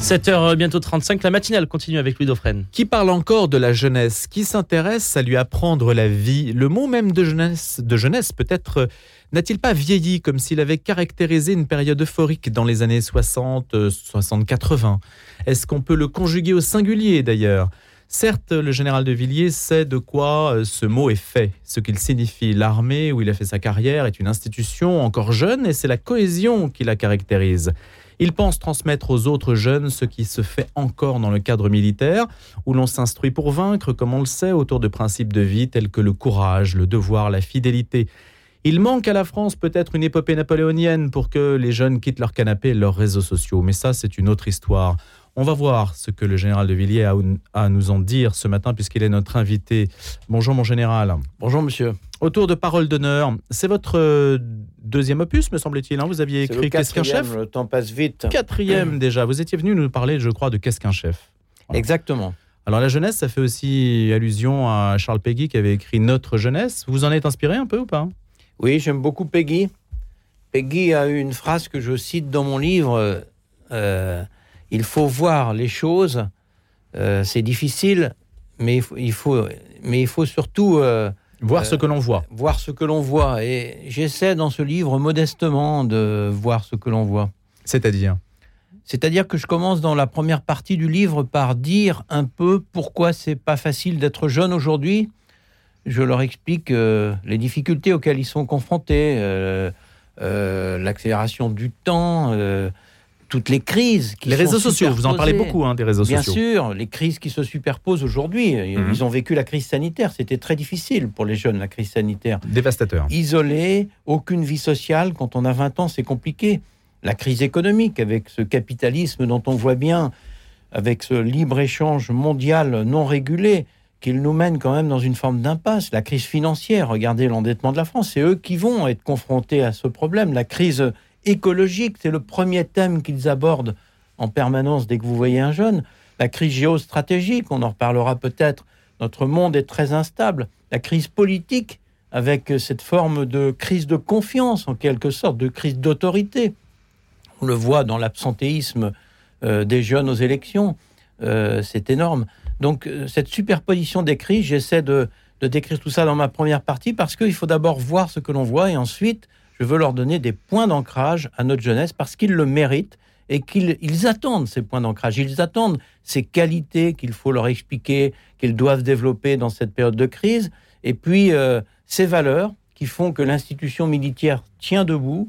7h bientôt 35, la matinale continue avec Louis Dauphren. Qui parle encore de la jeunesse Qui s'intéresse à lui apprendre la vie? Le mot même de jeunesse, de jeunesse peut-être n'a-t-il pas vieilli comme s'il avait caractérisé une période euphorique dans les années 60, 60, 80 Est-ce qu'on peut le conjuguer au singulier d'ailleurs? Certes, le général de Villiers sait de quoi euh, ce mot est fait, ce qu'il signifie. L'armée où il a fait sa carrière est une institution encore jeune et c'est la cohésion qui la caractérise. Il pense transmettre aux autres jeunes ce qui se fait encore dans le cadre militaire, où l'on s'instruit pour vaincre, comme on le sait, autour de principes de vie tels que le courage, le devoir, la fidélité. Il manque à la France peut-être une épopée napoléonienne pour que les jeunes quittent leur canapé et leurs réseaux sociaux, mais ça c'est une autre histoire. On va voir ce que le général de Villiers a à nous en dire ce matin puisqu'il est notre invité. Bonjour mon général. Bonjour monsieur. Autour de Parole d'honneur, c'est votre euh, deuxième opus, me semble-t-il. Hein. Vous aviez écrit Qu'est-ce qu'un chef Le temps passe vite. Quatrième déjà. Vous étiez venu nous parler, je crois, de Qu'est-ce qu'un chef Exactement. Alors la jeunesse, ça fait aussi allusion à Charles Peggy qui avait écrit Notre jeunesse. Vous en êtes inspiré un peu ou pas? Oui, j'aime beaucoup Peggy. Peggy a une phrase que je cite dans mon livre. Euh, il faut voir les choses. Euh, c'est difficile, mais il faut, mais il faut surtout Voir ce que l'on voit. Voir ce que l'on voit. Et j'essaie dans ce livre modestement de voir ce que l'on voit. C'est-à-dire C'est-à-dire que je commence dans la première partie du livre par dire un peu pourquoi c'est pas facile d'être jeune aujourd'hui. Je leur explique euh, les difficultés auxquelles ils sont confrontés, euh, euh, l'accélération du temps, toutes les crises. Qui les réseaux sociaux, vous en parlez beaucoup hein, des réseaux Bien sociaux. Bien sûr, les crises qui se superposent aujourd'hui. Mhm. Ils ont vécu la crise sanitaire. C'était très difficile pour les jeunes, la crise sanitaire. Dévastateur. Isolé, aucune vie sociale. Quand on a 20 ans, c'est compliqué. La crise économique, avec ce capitalisme dont on voit bien, avec ce libre-échange mondial non régulé, qu'il nous mène quand même dans une forme d'impasse. La crise financière, regardez l'endettement de la France, c'est eux qui vont être confrontés à ce problème. La crise écologique, c'est le premier thème qu'ils abordent en permanence dès que vous voyez un jeune. La crise géostratégique, on en reparlera peut-être, notre monde est très instable. La crise politique, avec cette forme de crise de confiance, en quelque sorte, de crise d'autorité. On le voit dans l'absentéisme euh, des jeunes aux élections. Euh, c'est énorme. Donc, euh, cette superposition des crises, j'essaie de, de décrire tout ça dans ma première partie parce qu'il faut d'abord voir ce que l'on voit et ensuite je veux leur donner des points d'ancrage à notre jeunesse parce qu'ils le méritent et qu'ils attendent ces points d'ancrage. Ils attendent ces qualités qu'il faut leur expliquer, qu'ils doivent développer dans cette période de crise, et puis euh, ces valeurs qui font que l'institution militaire tient debout.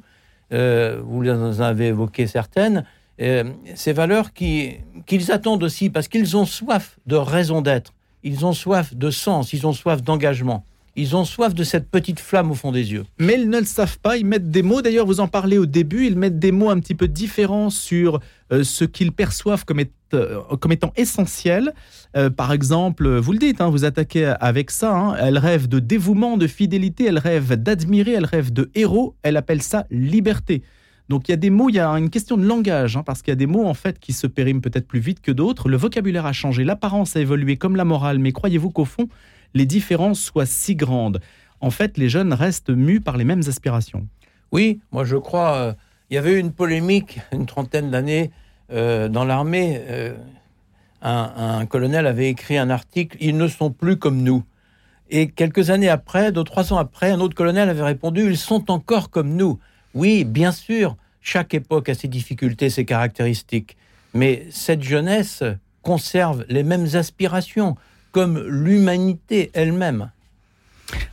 Euh, vous en avez évoqué certaines. Euh, ces valeurs qu'ils attendent aussi parce qu'ils ont soif de raison d'être, ils ont soif de sens, ils ont soif d'engagement. Ils ont soif de cette petite flamme au fond des yeux. Mais ils ne le savent pas, ils mettent des mots, d'ailleurs vous en parlez au début, ils mettent des mots un petit peu différents sur euh, ce qu'ils perçoivent comme, euh, étant essentiel. Euh, par exemple, vous le dites, hein, vous attaquez avec ça, hein, elle rêve de dévouement, de fidélité, elle rêve d'admirer, elle rêve de héros, elle appelle ça liberté. Donc il y a des mots, il y a une question de langage, hein, parce qu'il y a des mots en fait qui se périment peut-être plus vite que d'autres. Le vocabulaire a changé, l'apparence a évolué comme la morale, mais croyez-vous qu'au fond, les différences soient si grandes. En fait, les jeunes restent mus par les mêmes aspirations. Oui, moi je crois. Euh, il y avait eu une polémique une trentaine d'années euh, dans l'armée. Euh, un, colonel avait écrit un article Ils ne sont plus comme nous. Et quelques années après, deux, trois ans après, un autre colonel avait répondu Ils sont encore comme nous. Oui, bien sûr, chaque époque a ses difficultés, ses caractéristiques. Mais cette jeunesse conserve les mêmes aspirations comme l'humanité elle-même.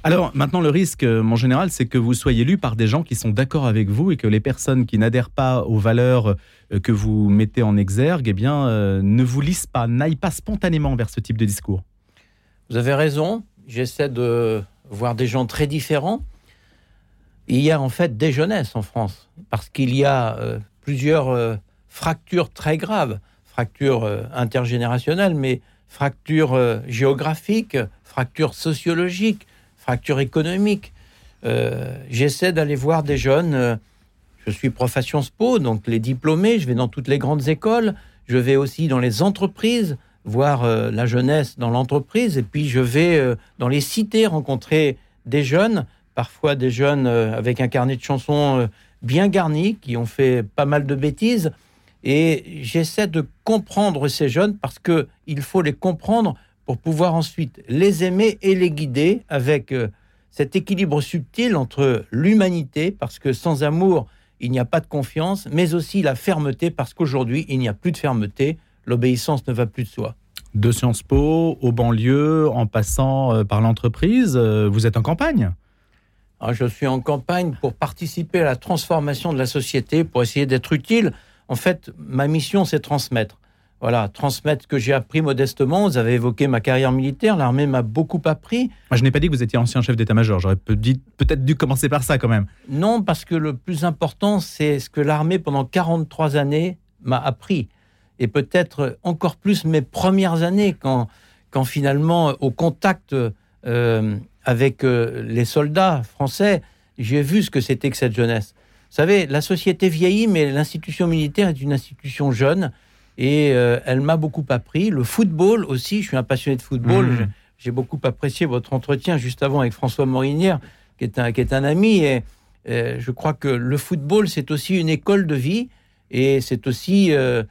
Alors maintenant, le risque, euh, mon général, c'est que vous soyez lu par des gens qui sont d'accord avec vous et que les personnes qui n'adhèrent pas aux valeurs euh, que vous mettez en exergue, eh bien, euh, ne vous lisent pas, n'aillent pas spontanément vers ce type de discours. Vous avez raison. J'essaie de voir des gens très différents. Il y a en fait des jeunesses en France parce qu'il y a plusieurs fractures très graves, fractures intergénérationnelles, mais fracture euh, géographique, fracture sociologique, fracture économique. Euh, j'essaie d'aller voir des jeunes. Euh, je suis profession SPO, donc les diplômés, je vais dans toutes les grandes écoles. Je vais aussi dans les entreprises, voir la jeunesse dans l'entreprise. Et puis je vais dans les cités rencontrer des jeunes, parfois des jeunes avec un carnet de chansons bien garni, qui ont fait pas mal de bêtises. Et j'essaie de comprendre ces jeunes parce que il faut les comprendre pour pouvoir ensuite les aimer et les guider avec euh, cet équilibre subtil entre l'humanité, parce que sans amour, il n'y a pas de confiance, mais aussi la fermeté, parce qu'aujourd'hui, il n'y a plus de fermeté, l'obéissance ne va plus de soi. De Sciences Po, aux banlieues, en passant euh, par l'entreprise, euh, vous êtes en campagne? Ah, Je suis en campagne pour participer à la transformation de la société, pour essayer d'être utile. En fait, ma mission, c'est transmettre. Voilà, transmettre ce que j'ai appris modestement. Vous avez évoqué ma carrière militaire, l'armée m'a beaucoup appris. Moi, je n'ai pas dit que vous étiez ancien chef d'état-major, j'aurais peut-être dû commencer par ça quand même. Non, parce que le plus important, c'est ce que l'armée, pendant 43 années, m'a appris et peut-être encore plus mes premières années, quand, quand finalement, au contact euh, avec euh, les soldats français, j'ai vu ce que c'était que cette jeunesse. Vous savez, la société vieillit, mais l'institution militaire est une institution jeune et euh, elle m'a beaucoup appris. Le football aussi, je suis un passionné de football. Mmh. J'ai beaucoup apprécié votre entretien juste avant avec François Morinière, qui est un, qui est un ami. Et je crois que le football, c'est aussi une école de vie et c'est aussi euh,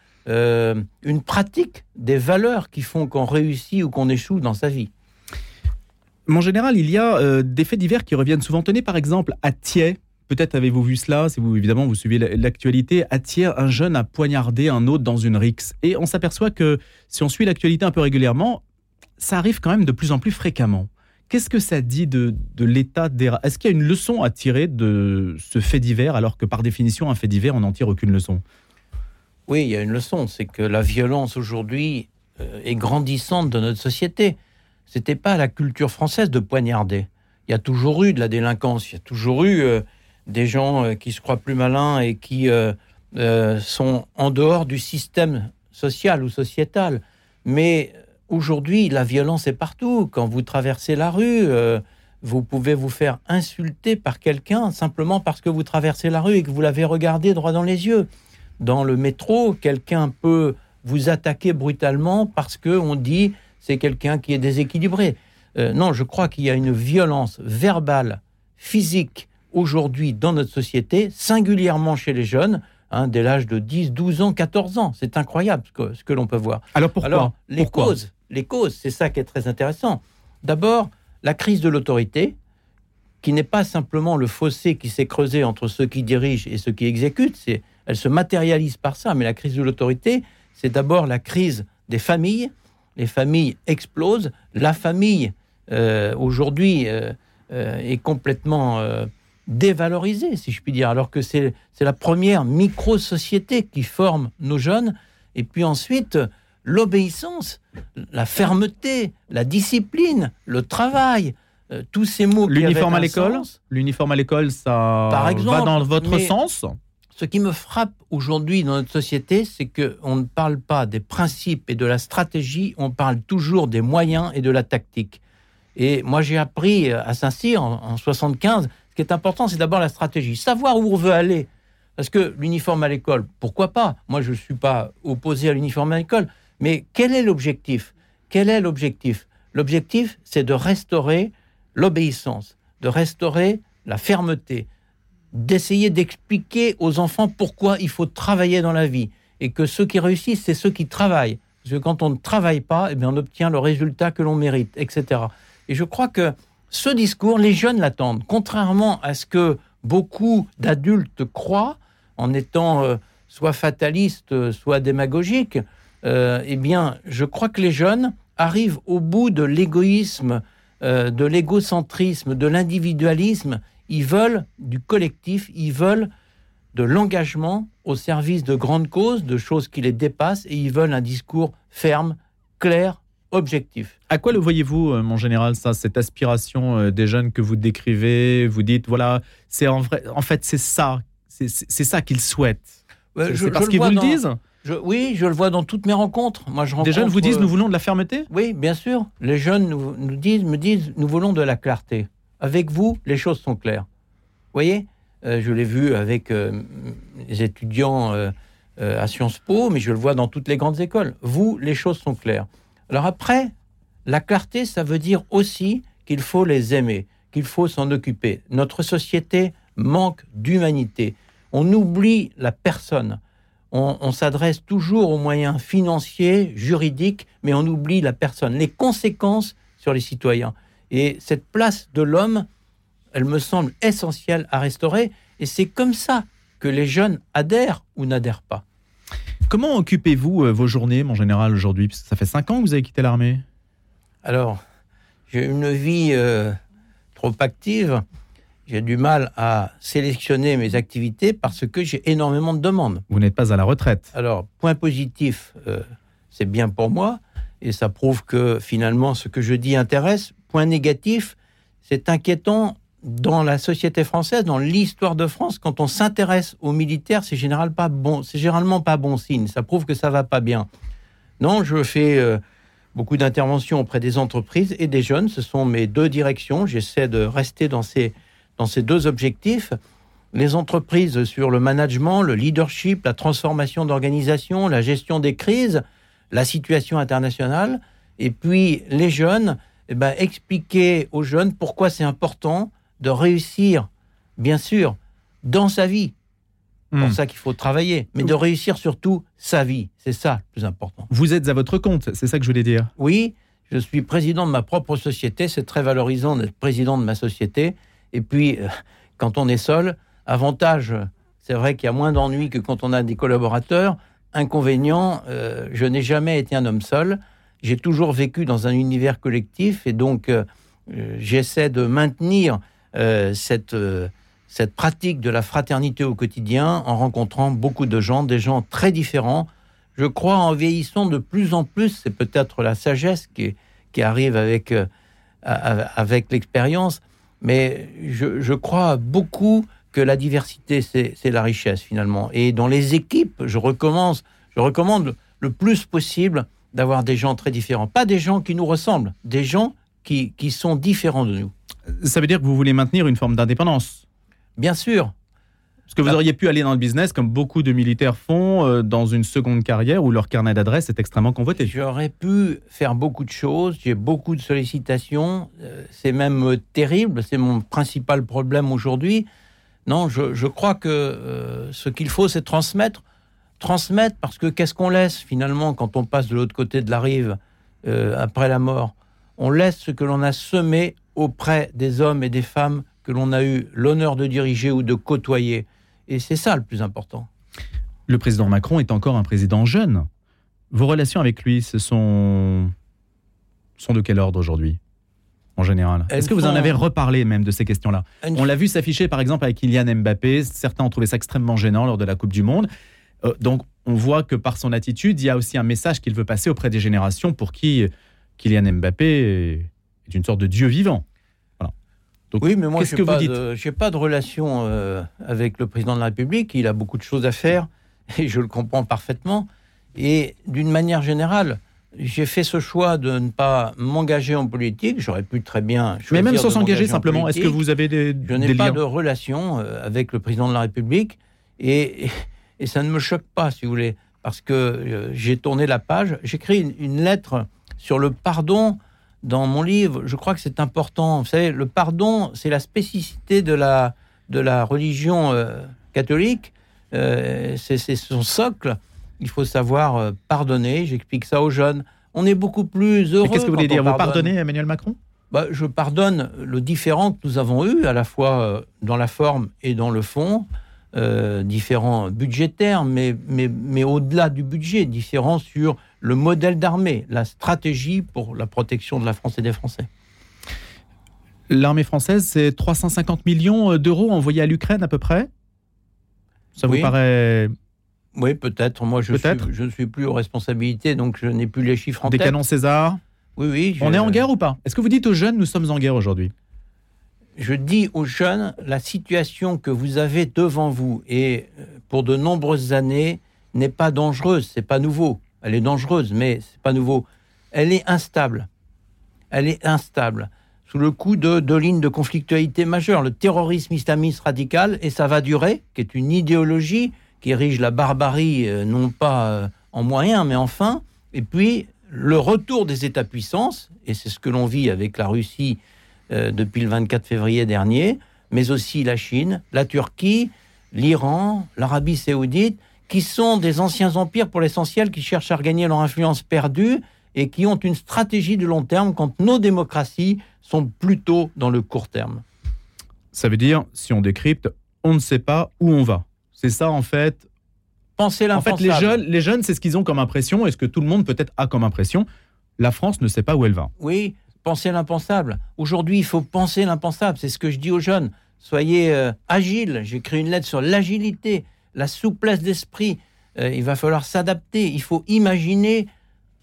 une pratique des valeurs qui font qu'on réussit ou qu'on échoue dans sa vie. Mon général, il y a euh, des faits divers qui reviennent souvent. Tenez par exemple à Thiers. Peut-être avez-vous vu cela, si vous évidemment vous suivez l'actualité. À Thiers, un jeune a poignardé un autre dans une rixe. Et on s'aperçoit que si on suit l'actualité un peu régulièrement, ça arrive quand même de plus en plus fréquemment. Qu'est-ce que ça dit de, de l'état des... Est-ce qu'il y a une leçon à tirer de ce fait divers, alors que par définition, un fait divers, on n'en tire aucune leçon? Oui, il y a une leçon, c'est que la violence aujourd'hui euh, est grandissante dans notre société. C'était pas la culture française de poignarder. Il y a toujours eu de la délinquance, il y a toujours eu euh, des gens euh, qui se croient plus malins et qui sont en dehors du système social ou sociétal. Mais aujourd'hui, la violence est partout. Quand vous traversez la rue, vous pouvez vous faire insulter par quelqu'un simplement parce que vous traversez la rue et que vous l'avez regardé droit dans les yeux dans le métro, quelqu'un peut vous attaquer brutalement parce que on dit c'est quelqu'un qui est déséquilibré. Euh, non, je crois qu'il y a une violence verbale, physique aujourd'hui dans notre société, singulièrement chez les jeunes, hein, dès l'âge de 10, 12 ans, 14 ans. C'est incroyable ce que, ce que l'on peut voir. Alors pourquoi Alors, les causes, les causes, c'est ça qui est très intéressant. D'abord, la crise de l'autorité, qui n'est pas simplement le fossé qui s'est creusé entre ceux qui dirigent et ceux qui exécutent, c'est elle se matérialise par ça. Mais la crise de l'autorité, c'est d'abord la crise des familles. Les familles explosent. La famille, euh, aujourd'hui, euh, euh, est complètement dévalorisée, si je puis dire, alors que c'est la première micro-société qui forme nos jeunes. Et puis ensuite, l'obéissance, la fermeté, la discipline, le travail, tous ces mots. L'uniforme à l'école L'uniforme à l'école, ça Par exemple, va dans votre sens ce qui me frappe aujourd'hui dans notre société, c'est qu'on ne parle pas des principes et de la stratégie, on parle toujours des moyens et de la tactique. Et moi, j'ai appris à Saint-Cyr en, 75, ce qui est important, c'est d'abord la stratégie, savoir où on veut aller. Parce que l'uniforme à l'école, pourquoi pas? Moi, je ne suis pas opposé à l'uniforme à l'école, mais quel est l'objectif? Quel est l'objectif? L'objectif, c'est de restaurer l'obéissance, de restaurer la fermeté, d'essayer d'expliquer aux enfants pourquoi il faut travailler dans la vie et que ceux qui réussissent, c'est ceux qui travaillent. Parce que quand on ne travaille pas, eh bien, on obtient le résultat que l'on mérite, etc. Et je crois que ce discours, les jeunes l'attendent. Contrairement à ce que beaucoup d'adultes croient, en étant euh, soit fatalistes, soit démagogiques, euh, eh bien, je crois que les jeunes arrivent au bout de l'égoïsme, euh, de l'égocentrisme, de l'individualisme ils veulent du collectif, ils veulent de l'engagement au service de grandes causes, de choses qui les dépassent, et ils veulent un discours ferme, clair, objectif. À quoi le voyez-vous, euh, mon général, ça, cette aspiration euh, des jeunes que vous décrivez Vous dites, voilà, c'est en, vrai, en fait, c'est ça, c'est ça qu'ils souhaitent. c'est parce qu'ils vous le disent oui, je le vois dans toutes mes rencontres. Moi, je Des jeunes vous disent, nous voulons de la fermeté Oui, bien sûr. Les jeunes nous, nous, disent, me disent, nous voulons de la clarté. Avec vous, les choses sont claires. Vous voyez euh, Je l'ai vu avec euh, les étudiants euh, à Sciences Po, mais je le vois dans toutes les grandes écoles. Vous, les choses sont claires. Alors après, la clarté, ça veut dire aussi qu'il faut les aimer, qu'il faut s'en occuper. Notre société manque d'humanité. On oublie la personne. on, s'adresse toujours aux moyens financiers, juridiques, mais on oublie la personne, les conséquences sur les citoyens. Et cette place de l'homme, elle me semble essentielle à restaurer. Et c'est comme ça que les jeunes adhèrent ou n'adhèrent pas. Comment occupez-vous euh, vos journées, mon général, aujourd'hui? Ça fait cinq ans que vous avez quitté l'armée Alors, j'ai une vie euh, trop active j'ai du mal à sélectionner mes activités parce que j'ai énormément de demandes. Vous n'êtes pas à la retraite. Alors, point positif, euh, c'est bien pour moi et ça prouve que finalement ce que je dis intéresse. Point négatif, c'est inquiétant dans la société française, dans l'histoire de France, quand on s'intéresse aux militaires, c'est pas bon, généralement pas bon signe. Ça prouve que ça va pas bien. Non, je fais euh, beaucoup d'interventions auprès des entreprises et des jeunes. Ce sont mes deux directions. J'essaie de rester dans ces dans ces deux objectifs, les entreprises sur le management, le leadership, la transformation d'organisation, la gestion des crises, la situation internationale, et puis les jeunes, eh ben, expliquer aux jeunes pourquoi c'est important de réussir, bien sûr, dans sa vie. C'est pour hmm. ça qu'il faut travailler, mais de réussir surtout sa vie. C'est ça le plus important. Vous êtes à votre compte, c'est ça que je voulais dire. Oui, je suis président de ma propre société. C'est très valorisant d'être président de ma société. Et puis, euh, quand on est seul, avantage, c'est vrai qu'il y a moins d'ennuis que quand on a des collaborateurs. Inconvénient, euh, je n'ai jamais été un homme seul. J'ai toujours vécu dans un univers collectif et donc euh, j'essaie de maintenir cette, cette pratique de la fraternité au quotidien en rencontrant beaucoup de gens, des gens très différents. Je crois en vieillissant de plus en plus, c'est peut-être la sagesse qui, arrive avec, avec l'expérience, mais je, crois beaucoup que la diversité, c'est la richesse finalement. Et dans les équipes, je recommence, je recommande le plus possible d'avoir des gens très différents. Pas des gens qui nous ressemblent, des gens qui sont différents de nous. Ça veut dire que vous voulez maintenir une forme d'indépendance Bien sûr. Parce que vous auriez pu aller dans le business comme beaucoup de militaires font euh, dans une seconde carrière où leur carnet d'adresse est extrêmement convoité. J'aurais pu faire beaucoup de choses, j'ai beaucoup de sollicitations, euh, c'est même euh, terrible, c'est mon principal problème aujourd'hui. Non, je, crois que ce qu'il faut, c'est transmettre. Transmettre, parce que qu'est-ce qu'on laisse finalement quand on passe de l'autre côté de la rive après la mort? On laisse ce que l'on a semé auprès des hommes et des femmes que l'on a eu l'honneur de diriger ou de côtoyer. Et c'est ça le plus important. Le président Macron est encore un président jeune. Vos relations avec lui, ce sont, sont de quel ordre aujourd'hui en général? Est-ce que vous en avez reparlé même de ces questions-là? On l'a vu s'afficher par exemple avec Kylian Mbappé. Certains ont trouvé ça extrêmement gênant lors de la Coupe du Monde. Euh, donc on voit que par son attitude, il y a aussi un message qu'il veut passer auprès des générations pour qui Kylian Mbappé est une sorte de dieu vivant oui, mais moi, je n'ai pas, de relation euh, avec le président de la République. Il a beaucoup de choses à faire et je le comprends parfaitement. Et d'une manière générale, j'ai fait ce choix de ne pas m'engager en politique. J'aurais pu très bien. Mais même sans s'engager simplement, est-ce que vous avez des. Je n'ai pas de relation euh, avec le président de la République et, et, ça ne me choque pas, si vous voulez, parce que euh, j'ai tourné la page. J'écris une, une lettre sur le pardon dans mon livre, je crois que c'est important. Vous savez, le pardon, c'est la spécificité de la, de la religion euh, catholique. Euh, c'est son socle. Il faut savoir euh, pardonner. J'explique ça aux jeunes. On est beaucoup plus heureux. Qu'est-ce que vous voulez dire Vous pardonnez Emmanuel Macron? Bah, Je pardonne le différent que nous avons eu, à la fois dans la forme et dans le fond. différents budgétaires, mais, mais, mais au-delà du budget, différents sur le modèle d'armée, la stratégie pour la protection de la France et des Français. L'armée française, c'est 350 millions d'euros envoyés à l'Ukraine à peu près? Ça vous paraît... Oui, peut-être. Moi, je, je ne suis plus aux responsabilités, donc je n'ai plus les chiffres en tête. Des canons César? Oui, oui. On est en guerre ou pas? Est-ce que vous dites aux jeunes, nous sommes en guerre aujourd'hui? Je dis aux jeunes, la situation que vous avez devant vous et euh, pour de nombreuses années n'est pas dangereuse, c'est pas nouveau elle est dangereuse, mais c'est pas nouveau. Elle est instable. Elle est instable. Sous le coup de deux lignes de conflictualité majeure, le terrorisme islamiste radical, et ça va durer, qui est une idéologie qui érige la barbarie, euh, non pas euh, en moyen, mais en fin, et puis le retour des États-puissances, et c'est ce que l'on vit avec la Russie euh, depuis le 24 février dernier, mais aussi la Chine, la Turquie, l'Iran, l'Arabie saoudite, qui sont des anciens empires pour l'essentiel, qui cherchent à regagner leur influence perdue et qui ont une stratégie de long terme quand nos démocraties sont plutôt dans le court terme. Ça veut dire, si on décrypte, on ne sait pas où on va. C'est ça en fait? Pensez En fait, les jeunes, les jeunes c'est ce qu'ils ont comme impression, et ce que tout le monde peut-être a comme impression. La France ne sait pas où elle va. Oui, pensez l'impensable. Aujourd'hui, il faut penser l'impensable. C'est ce que je dis aux jeunes. Soyez euh, agiles. J'ai écrit une lettre sur l'agilité, la souplesse d'esprit. Euh, il va falloir s'adapter. Il faut imaginer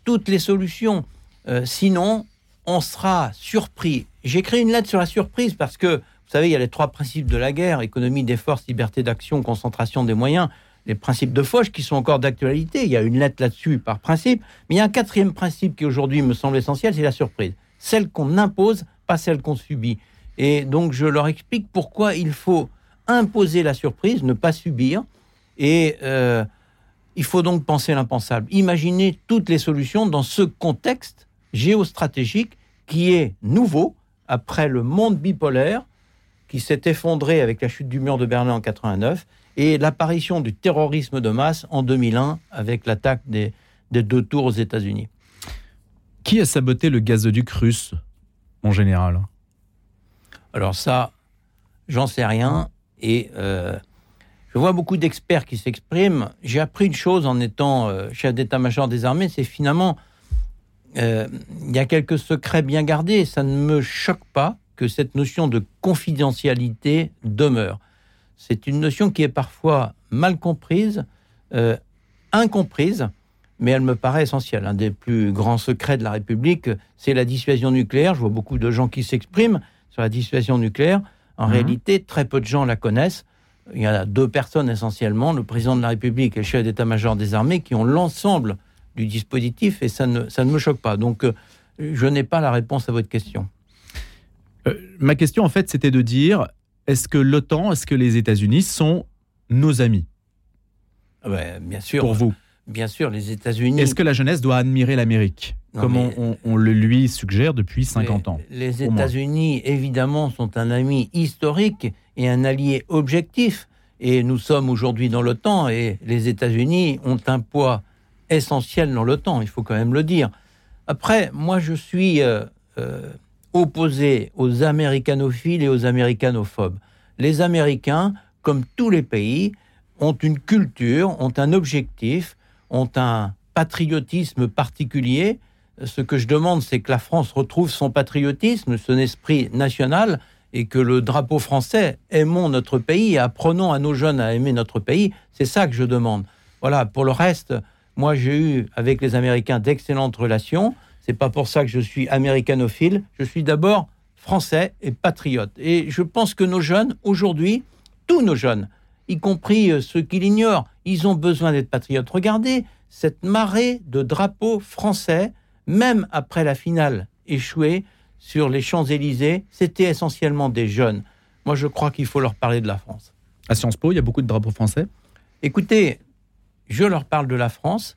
toutes les solutions. Euh, sinon, on sera surpris. J'ai écrit une lettre sur la surprise parce que, vous savez, il y a les trois principes de la guerre, économie des forces, liberté d'action, concentration des moyens, les principes de Foch qui sont encore d'actualité. Il y a une lettre là-dessus par principe. Mais il y a un quatrième principe qui aujourd'hui me semble essentiel, c'est la surprise. Celle qu'on impose, pas celle qu'on subit. Et donc je leur explique pourquoi il faut imposer la surprise, ne pas subir. Et euh, il faut donc penser l'impensable. Imaginer toutes les solutions dans ce contexte géostratégique qui est nouveau après le monde bipolaire qui s'est effondré avec la chute du mur de Berlin en 89 et l'apparition du terrorisme de masse en 2001 avec l'attaque des, des, deux tours aux États-Unis. Qui a saboté le gazoduc russe en général? Alors ça, j'en sais rien et euh, je vois beaucoup d'experts qui s'expriment. J'ai appris une chose en étant euh, chef d'état-major des armées, c'est finalement euh, il y a quelques secrets bien gardés et ça ne me choque pas que cette notion de confidentialité demeure. C'est une notion qui est parfois mal comprise, euh, incomprise, mais elle me paraît essentielle. Un des plus grands secrets de la République, c'est la dissuasion nucléaire. Je vois beaucoup de gens qui s'expriment sur la dissuasion nucléaire. En mmh. réalité, très peu de gens la connaissent. Il y a deux personnes essentiellement, le président de la République et le chef d'état-major des armées, qui ont l'ensemble du dispositif et ça ne, ça ne me choque pas. Donc, euh, je n'ai pas la réponse à votre question. Euh, ma question, en fait, c'était de dire est-ce que l'OTAN, est-ce que les États-Unis sont nos amis? Ouais, Bien sûr. Pour vous? Bien sûr, les États-Unis. Est-ce que la jeunesse doit admirer l'Amérique? Comme on, le lui suggère depuis 50 ans Les États-Unis, évidemment, sont un ami historique et un allié objectif. Et nous sommes aujourd'hui dans l'OTAN et les États-Unis ont un poids essentiel dans l'OTAN, il faut quand même le dire. Après, moi, je suis euh, euh, opposé aux américanophiles et aux américanophobes. Les Américains, comme tous les pays, ont une culture, ont un objectif, ont un patriotisme particulier. Ce que je demande, c'est que la France retrouve son patriotisme, son esprit national, et que le drapeau français, aimons notre pays apprenons à nos jeunes à aimer notre pays. C'est ça que je demande. Voilà, pour le reste, moi j'ai eu avec les Américains d'excellentes relations. C'est pas pour ça que je suis américanophile. Je suis d'abord français et patriote. Et je pense que nos jeunes, aujourd'hui, tous nos jeunes, y compris euh, ceux qui l'ignorent, ils ont besoin d'être patriotes. Regardez cette marée de drapeaux français, même après la finale échouée, sur les Champs-Élysées, c'était essentiellement des jeunes. Moi, je crois qu'il faut leur parler de la France. À Sciences Po, il y a beaucoup de drapeaux français Écoutez, je leur parle de la France,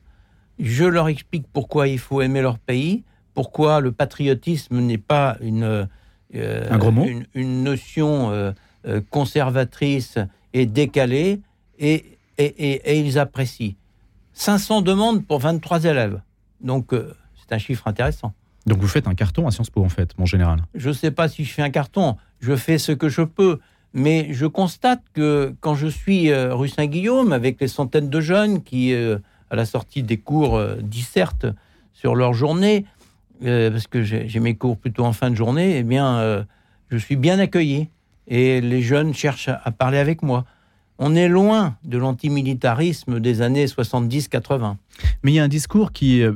je leur explique pourquoi il faut aimer leur pays, pourquoi le patriotisme n'est pas une, euh, Un gros mot. une, une notion euh, euh, conservatrice et décalée, et, et, et, et, ils apprécient. 500 demandes pour 23 élèves. Donc, c'est un chiffre intéressant. Donc vous faites un carton à Sciences Po en fait, mon général. Je ne sais pas si je fais un carton, je fais ce que je peux, mais je constate que quand je suis euh, rue Saint-Guillaume avec les centaines de jeunes qui, euh, à la sortie des cours, euh, dissertent sur leur journée, parce que j'ai mes cours plutôt en fin de journée, eh bien, je suis bien accueilli et les jeunes cherchent à parler avec moi. On est loin de l'antimilitarisme des années 70-80. Mais il y a un discours qui, euh,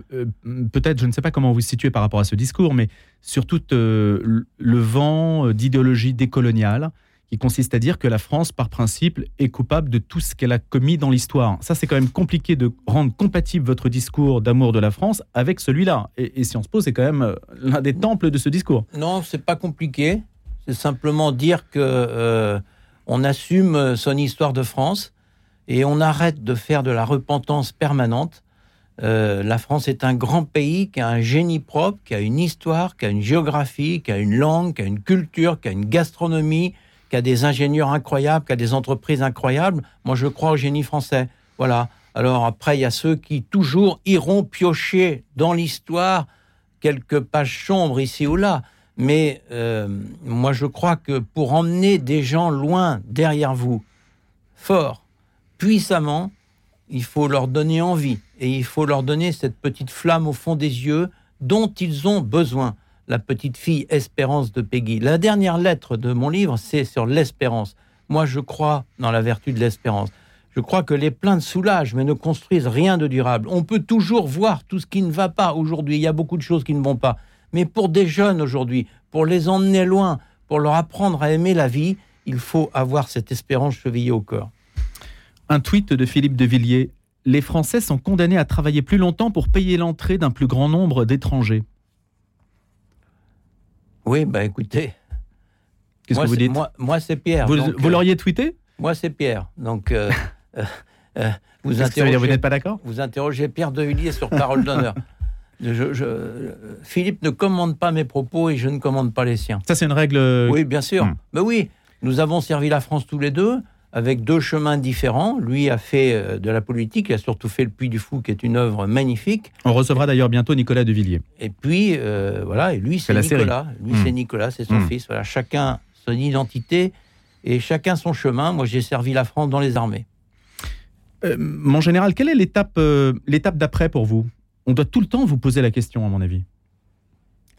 peut-être, je ne sais pas comment vous vous situez par rapport à ce discours, mais sur tout euh, le vent euh, d'idéologie décoloniale qui consiste à dire que la France, par principe, est coupable de tout ce qu'elle a commis dans l'histoire. Ça, c'est quand même compliqué de rendre compatible votre discours d'amour de la France avec celui-là. Et, et Sciences Po, c'est quand même euh, l'un des temples de ce discours. Non, c'est pas compliqué. C'est simplement dire que euh, on assume son histoire de France et on arrête de faire de la repentance permanente. Euh, la France est un grand pays qui a un génie propre, qui a une histoire, qui a une géographie, qui a une langue, qui a une culture, qui a une gastronomie, qui a des ingénieurs incroyables, qui a des entreprises incroyables. Moi, je crois au génie français. Voilà. Alors après, il y a ceux qui toujours iront piocher dans l'histoire quelques pages sombres ici ou là. Mais euh, moi, je crois que pour emmener des gens loin derrière vous, fort, puissamment, il faut leur donner envie et il faut leur donner cette petite flamme au fond des yeux dont ils ont besoin. La petite fille Espérance de Peggy. La dernière lettre de mon livre, c'est sur l'espérance. Moi, je crois dans la vertu de l'espérance. Je crois que les plaintes soulagent, mais ne construisent rien de durable. On peut toujours voir tout ce qui ne va pas aujourd'hui. Il y a beaucoup de choses qui ne vont pas. Mais pour des jeunes aujourd'hui, pour les emmener loin, pour leur apprendre à aimer la vie, il faut avoir cette espérance chevillée au corps. Un tweet de Philippe de Villiers. Les Français sont condamnés à travailler plus longtemps pour payer l'entrée d'un plus grand nombre d'étrangers. Oui, bah écoutez. Qu'est-ce que vous dites Moi, c'est Pierre. Vous, euh, l'auriez tweeté? Moi, c'est Pierre. Donc, euh, euh, vous, interrogez, vous n'êtes pas d'accord? Vous interrogez Pierre de Villiers sur parole d'honneur. Je, Philippe ne commande pas mes propos et je ne commande pas les siens. Ça, c'est une règle. Oui, bien sûr. Mais hmm. ben oui, nous avons servi la France tous les deux avec deux chemins différents. Lui a fait euh, de la politique, il a surtout fait Le Puy du Fou, qui est une œuvre magnifique. On recevra d'ailleurs bientôt Nicolas de Villiers. Et puis, euh, voilà, et lui, c'est Nicolas. Lui, c'est hmm. Nicolas, c'est son hmm. fils. Voilà, chacun son identité et chacun son chemin. Moi, j'ai servi la France dans les armées. Euh, mon général, quelle est l'étape l'étape d'après pour vous? On doit tout le temps vous poser la question, à mon avis.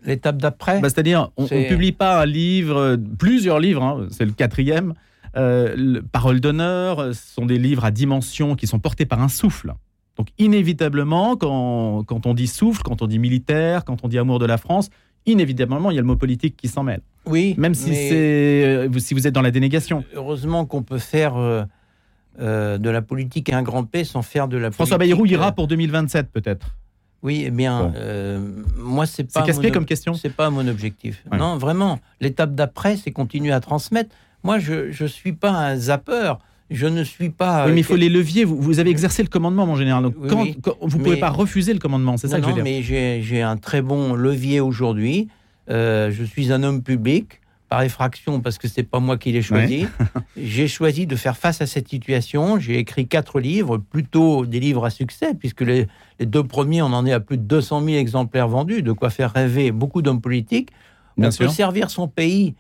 L'étape d'après bah, C'est-à-dire, on ne publie pas un livre, plusieurs livres, hein, c'est le quatrième, euh, Parole d'honneur, euh, ce sont des livres à dimension qui sont portés par un souffle. Donc inévitablement, quand, quand, on dit souffle, quand on dit militaire, quand on dit amour de la France, inévitablement, il y a le mot politique qui s'en mêle. Oui. Même si, euh, si vous êtes dans la dénégation. Heureusement qu'on peut faire de la politique un grand P sans faire de la François politique... Bayrou ira pour 2027 peut-être oui, eh bien, moi, c'est pas. C'est comme question. C'est pas mon objectif. Non, vraiment. L'étape d'après, c'est continuer à transmettre. Moi, je ne suis pas un zappeur. Je ne suis pas. Oui, mais il faut les leviers. Vous, vous, avez exercé le commandement, mon général. Donc, quand, vous ne pouvez pas refuser le commandement. C'est ça que je veux dire. mais j'ai un très bon levier aujourd'hui. Euh, je suis un homme public par effraction parce que c'est pas moi qui l'ai choisi. j'ai choisi de faire face à cette situation. J'ai écrit quatre livres, plutôt des livres à succès, puisque les, les, deux premiers, on en est à plus de 200 000 exemplaires vendus, de quoi faire rêver beaucoup d'hommes politiques. on peut servir son pays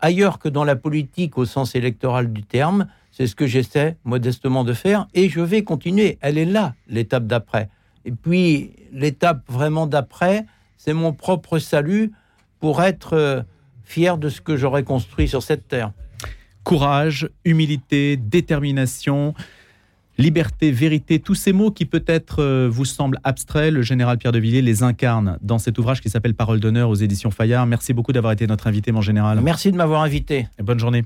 ailleurs que dans la politique au sens électoral du terme. C'est ce que j'essaie modestement de faire et je vais continuer. Elle est là, l'étape d'après. Et puis, l'étape vraiment d'après, c'est mon propre salut pour être euh, fier de ce que j'aurais construit sur cette terre. Courage, humilité, détermination. Liberté, vérité, tous ces mots qui peut-être euh, vous semblent abstraits, le général Pierre de Villiers les incarne dans cet ouvrage qui s'appelle Parole d'honneur aux éditions Fayard. Merci beaucoup d'avoir été notre invité, mon général. Merci de m'avoir invité. Et bonne journée.